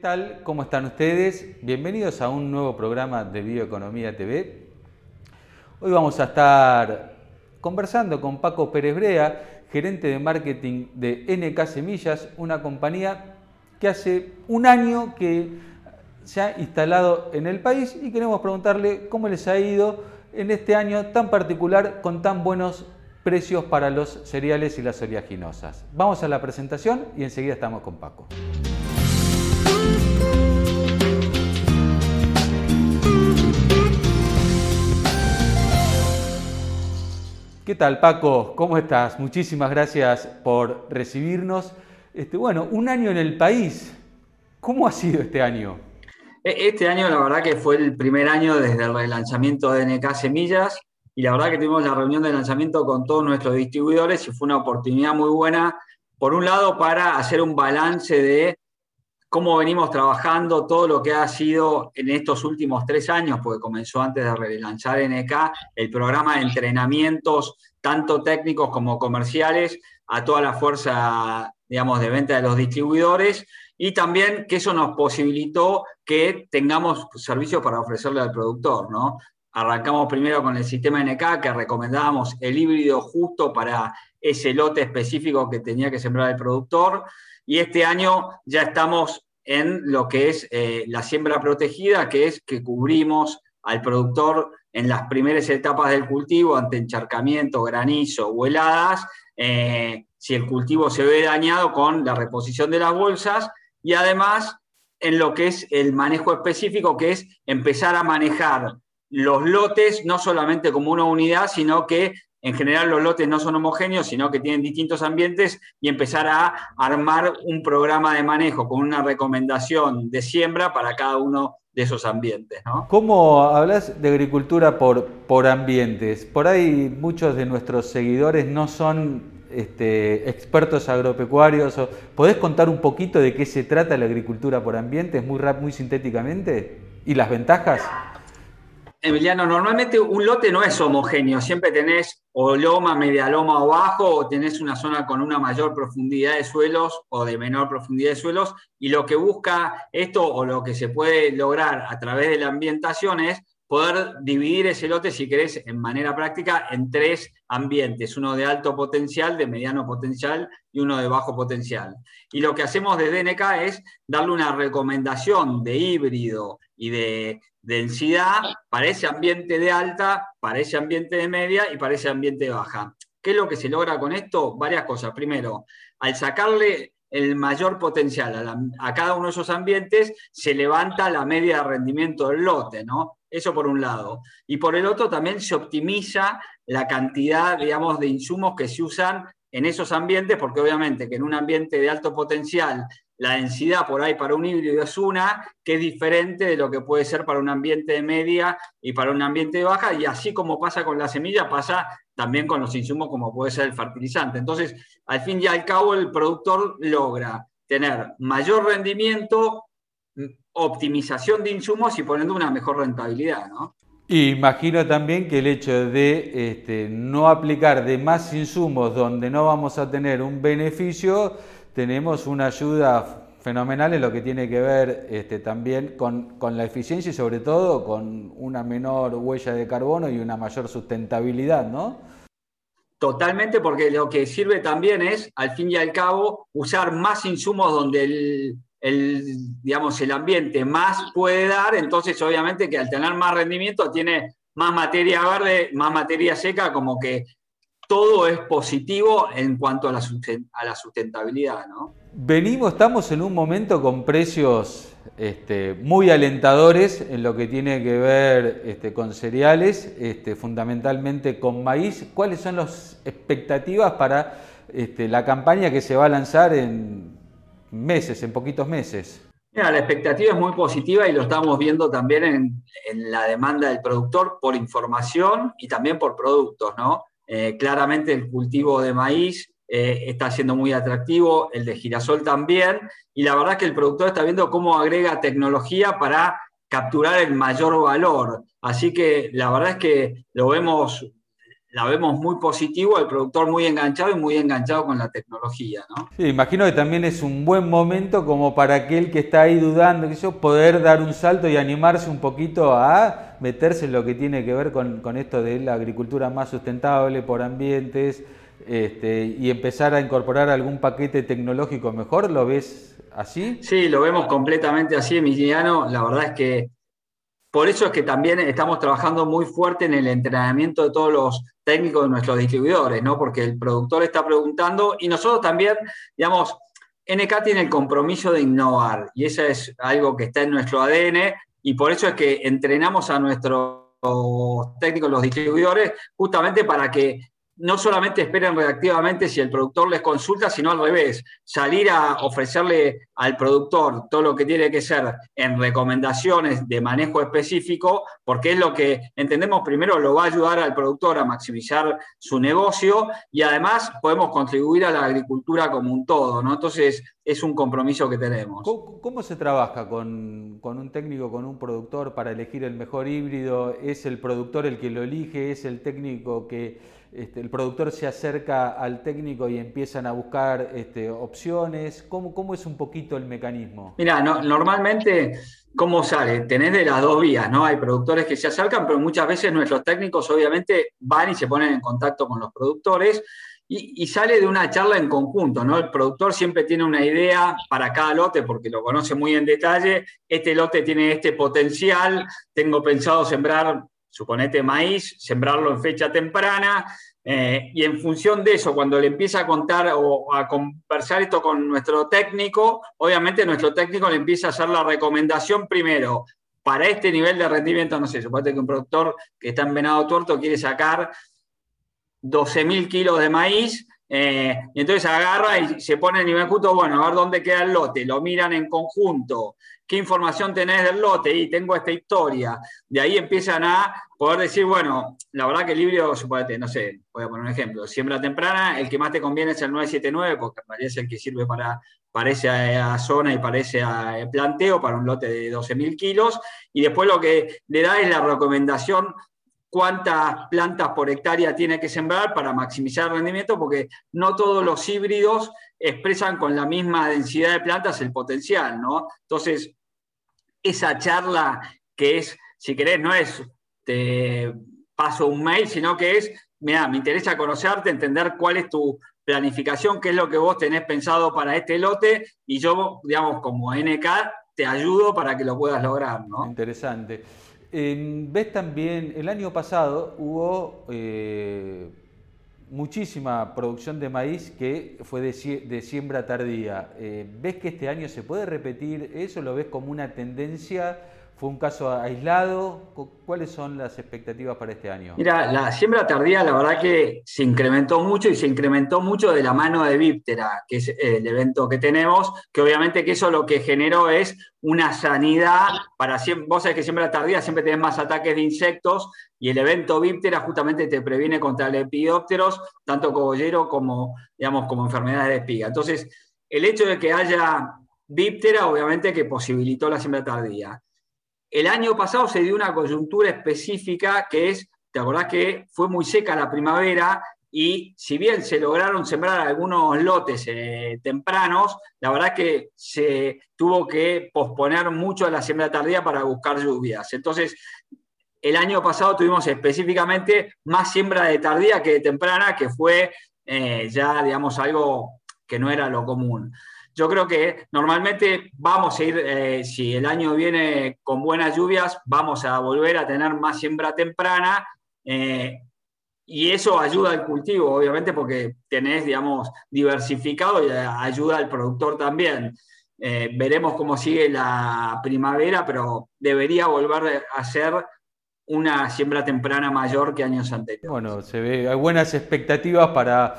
tal? ¿Cómo están ustedes? Bienvenidos a un nuevo programa de Bioeconomía TV. Hoy vamos a estar conversando con Paco Pérez Brea, gerente de marketing de NK Semillas, una compañía que hace un año que se ha instalado en el país y queremos preguntarle cómo les ha ido en este año tan particular con tan buenos precios para los cereales y las oleaginosas. Vamos a la presentación y enseguida estamos con Paco. ¿Qué tal, Paco? ¿Cómo estás? Muchísimas gracias por recibirnos. Este, bueno, un año en el país. ¿Cómo ha sido este año? E, este año, la verdad que fue el primer año desde el relanzamiento de NK Semillas y la verdad que tuvimos la reunión de lanzamiento con todos nuestros distribuidores y fue una oportunidad muy buena, por un lado, para hacer un balance de cómo venimos trabajando todo lo que ha sido en estos últimos tres años, porque comenzó antes de relanzar NK, el programa de entrenamientos, tanto técnicos como comerciales, a toda la fuerza, digamos, de venta de los distribuidores, y también que eso nos posibilitó que tengamos servicios para ofrecerle al productor, ¿no? Arrancamos primero con el sistema NK, que recomendábamos el híbrido justo para ese lote específico que tenía que sembrar el productor, y este año ya estamos en lo que es eh, la siembra protegida, que es que cubrimos al productor en las primeras etapas del cultivo ante encharcamiento, granizo o eh, si el cultivo se ve dañado con la reposición de las bolsas y además en lo que es el manejo específico, que es empezar a manejar los lotes no solamente como una unidad, sino que en general los lotes no son homogéneos, sino que tienen distintos ambientes y empezar a armar un programa de manejo con una recomendación de siembra para cada uno de esos ambientes. ¿no? ¿Cómo hablas de agricultura por, por ambientes? Por ahí muchos de nuestros seguidores no son este, expertos agropecuarios. ¿Podés contar un poquito de qué se trata la agricultura por ambientes, muy, muy sintéticamente? ¿Y las ventajas? Emiliano, normalmente un lote no es homogéneo, siempre tenés o loma, media loma o bajo, o tenés una zona con una mayor profundidad de suelos o de menor profundidad de suelos, y lo que busca esto o lo que se puede lograr a través de la ambientación es poder dividir ese lote, si querés, en manera práctica, en tres ambientes, uno de alto potencial, de mediano potencial y uno de bajo potencial. Y lo que hacemos de DNK es darle una recomendación de híbrido y de densidad para ese ambiente de alta, para ese ambiente de media y para ese ambiente de baja. ¿Qué es lo que se logra con esto? Varias cosas. Primero, al sacarle el mayor potencial a, cada uno de esos ambientes, se levanta la media de rendimiento del lote, ¿no? Eso por un lado. Y por el otro también se optimiza la cantidad, digamos, de insumos que se usan en esos ambientes, porque obviamente que en un ambiente de alto potencial la densidad por ahí para un híbrido es una, que es diferente de lo que puede ser para un ambiente de media y para un ambiente de baja, y así como pasa con la semilla, pasa también con los insumos como puede ser el fertilizante. Entonces, al fin y al cabo, el productor logra tener mayor rendimiento, optimización de insumos y poniendo una mejor rentabilidad, ¿no? Imagino también que el hecho de este, no aplicar de más insumos donde no vamos a tener un beneficio tenemos una ayuda fenomenal en lo que tiene que ver este, también con, la eficiencia y sobre todo con una menor huella de carbono y una mayor sustentabilidad, ¿no? Totalmente, porque lo que sirve también es, al fin y al cabo, usar más insumos donde el, el, digamos, el ambiente más puede dar, entonces obviamente que al tener más rendimiento tiene más materia verde, más materia seca, como que todo es positivo en cuanto a la, sustentabilidad. ¿no? Venimos, estamos en un momento con precios este, muy alentadores en lo que tiene que ver este, con cereales, este, fundamentalmente con maíz. ¿Cuáles son las expectativas para la campaña que se va a lanzar en meses, en poquitos meses? la expectativa es muy positiva y lo estamos viendo también en, en, la demanda del productor por información y también por productos, ¿no? Eh, claramente el cultivo de maíz eh, está siendo muy atractivo, el de girasol también, y la verdad que el productor está viendo cómo agrega tecnología para capturar el mayor valor. Así que la verdad es que lo vemos, la vemos muy positivo, el productor muy enganchado y muy enganchado con la tecnología. ¿no? Sí, imagino que también es un buen momento como para aquel que está ahí dudando, poder dar un salto y animarse un poquito a meterse en lo que tiene que ver con, con esto de la agricultura más sustentable por ambientes este, y empezar a incorporar algún paquete tecnológico mejor. ¿Lo ves así? Sí, lo vemos completamente así, Emiliano. La verdad es que por eso es que también estamos trabajando muy fuerte en el entrenamiento de todos los técnicos de nuestros distribuidores, ¿no? Porque el productor está preguntando y nosotros también, digamos, NK tiene el compromiso de innovar y eso es algo que está en nuestro ADN y por eso es que entrenamos a nuestros técnicos, los distribuidores, justamente para que no solamente esperen reactivamente si el productor les consulta, sino al revés, salir a ofrecerle al productor todo lo que tiene que ser en recomendaciones de manejo específico, porque es lo que entendemos primero lo va a ayudar al productor a maximizar su negocio y además podemos contribuir a la agricultura como un todo, ¿no? Entonces es un compromiso que tenemos. ¿Cómo, se trabaja con, con un técnico, con un productor para elegir el mejor híbrido? ¿Es el productor el que lo elige? ¿Es el técnico que este, el productor se acerca al técnico y empiezan a buscar este, opciones? ¿Cómo, ¿Cómo, es un poquito el mecanismo? Mira, normalmente, ¿cómo sale? Tenés de las dos vías, ¿no? Hay productores que se acercan, pero muchas veces nuestros técnicos obviamente van y se ponen en contacto con los productores y, y, sale de una charla en conjunto, ¿no? El productor siempre tiene una idea para cada lote porque lo conoce muy en detalle. Este lote tiene este potencial, tengo pensado sembrar suponete maíz, sembrarlo en fecha temprana, eh, y en función de eso, cuando le empieza a contar o a conversar esto con nuestro técnico, obviamente nuestro técnico le empieza a hacer la recomendación primero, para este nivel de rendimiento, no sé, suponete que un productor que está en venado tuerto quiere sacar 12.000 kilos de maíz, eh, y entonces agarra y se pone en nivel justo, bueno, a ver dónde queda el lote, lo miran en conjunto, qué información tenés del lote y tengo esta historia. De ahí empiezan a poder decir, bueno, la verdad que el libro, suponete, no sé, voy a poner un ejemplo, siembra temprana, el que más te conviene es el 979, porque es el que sirve para, parece a zona y parece a planteo para un lote de 12.000 kilos, y después lo que le da es la recomendación cuántas plantas por hectárea tiene que sembrar para maximizar el rendimiento, porque no todos los híbridos expresan con la misma densidad de plantas el potencial, ¿no? Entonces, esa charla que es, si querés, no es te paso un mail, sino que es, mira, me interesa conocerte, entender cuál es tu planificación, qué es lo que vos tenés pensado para este lote, y yo, digamos, como NK, te ayudo para que lo puedas lograr. Interesante. Ves también, el año pasado hubo eh, muchísima producción de maíz que fue de, siembra tardía. Eh, ¿Ves que este año se puede repetir eso? ¿Lo ves como una tendencia? ¿Fue un caso aislado? ¿Cuáles son las expectativas para este año? Mira, la siembra tardía la verdad que se incrementó mucho y se incrementó mucho de la mano de Víptera, que es el evento que tenemos, que obviamente que eso lo que generó es una sanidad para vos sabés que siembra tardía siempre tenés más ataques de insectos y el evento Víptera justamente te previene contra lepidópteros, tanto cogollero como, digamos, como enfermedades de espiga. Entonces, el hecho de que haya Víptera obviamente que posibilitó la siembra tardía. El año pasado se dio una coyuntura específica que es, ¿te acordás que fue muy seca la primavera? Y si bien se lograron sembrar algunos lotes eh, tempranos, la verdad que se tuvo que posponer mucho la siembra tardía para buscar lluvias. Entonces, el año pasado tuvimos específicamente más siembra de tardía que de temprana, que fue eh, ya, digamos, algo que no era lo común yo creo que normalmente vamos a ir, eh, si el año viene con buenas lluvias, vamos a volver a tener más siembra temprana. Eh, y eso ayuda al cultivo, obviamente, porque tenés, digamos, diversificado y ayuda al productor también. Eh, veremos cómo sigue la primavera, pero debería volver a ser una siembra temprana mayor que años anteriores. Bueno, se ve, hay buenas expectativas para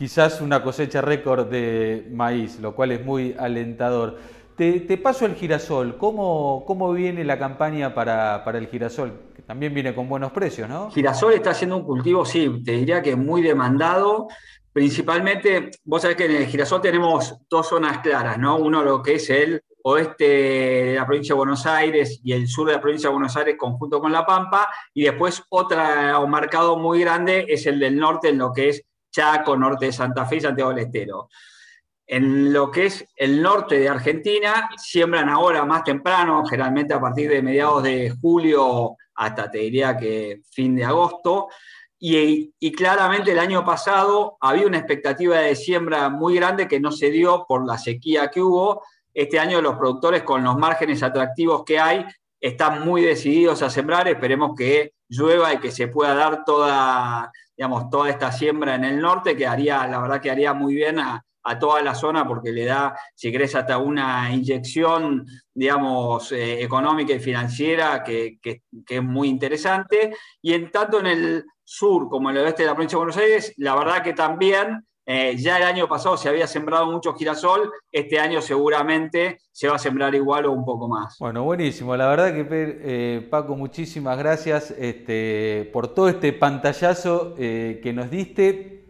quizás una cosecha récord de maíz, lo cual es muy alentador. Te, paso el girasol. ¿Cómo, ¿Cómo, viene la campaña para, el girasol? Que también viene con buenos precios, ¿no? Girasol está haciendo un cultivo, sí, te diría que muy demandado. Principalmente, vos sabés que en el girasol tenemos dos zonas claras, ¿no? Uno lo que es el oeste de la provincia de Buenos Aires y el sur de la provincia de Buenos Aires conjunto con La Pampa, y después otro marcado muy grande es el del norte, en lo que es Chaco, norte de Santa Fe y Santiago del Estero. En lo que es el norte de Argentina, siembran ahora más temprano, generalmente a partir de mediados de julio hasta te diría que fin de agosto. Y, y, claramente el año pasado había una expectativa de siembra muy grande que no se dio por la sequía que hubo. Este año los productores con los márgenes atractivos que hay están muy decididos a sembrar. Esperemos que llueva y que se pueda dar toda, digamos, toda esta siembra en el norte, que haría, la verdad que haría muy bien a, toda la zona porque le da, si querés, hasta una inyección, digamos, eh, económica y financiera que, es muy interesante. Y en tanto en el sur como en el oeste de la provincia de Buenos Aires, la verdad que también eh, ya el año pasado se había sembrado mucho girasol, este año seguramente se va a sembrar igual o un poco más. Bueno, buenísimo. La verdad que eh, Paco, muchísimas gracias este, por todo este pantallazo que nos diste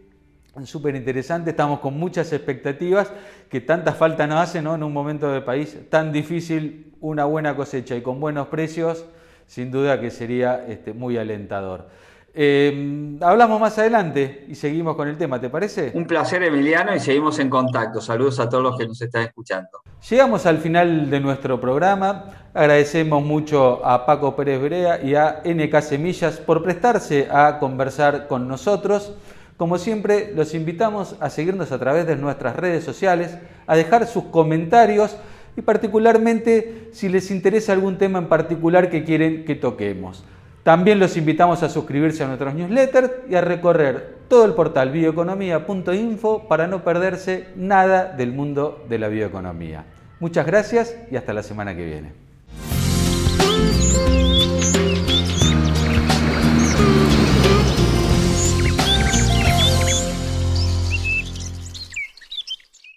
súper interesante, estamos con muchas expectativas que tanta falta nos hace ¿no? en un momento del país tan difícil, una buena cosecha y con buenos precios, sin duda que sería este, muy alentador. Eh, hablamos más adelante y seguimos con el tema, ¿te parece? Un placer Emiliano y seguimos en contacto. Saludos a todos los que nos están escuchando. Llegamos al final de nuestro programa. Agradecemos mucho a Paco Pérez Brea y a NK Semillas por prestarse a conversar con nosotros. Como siempre, los invitamos a seguirnos a través de nuestras redes sociales, a dejar sus comentarios y particularmente si les interesa algún tema en particular que quieren que toquemos. También los invitamos a suscribirse a nuestros newsletters y a recorrer todo el portal bioeconomía.info para no perderse nada del mundo de la bioeconomía. Muchas gracias y hasta la semana que viene.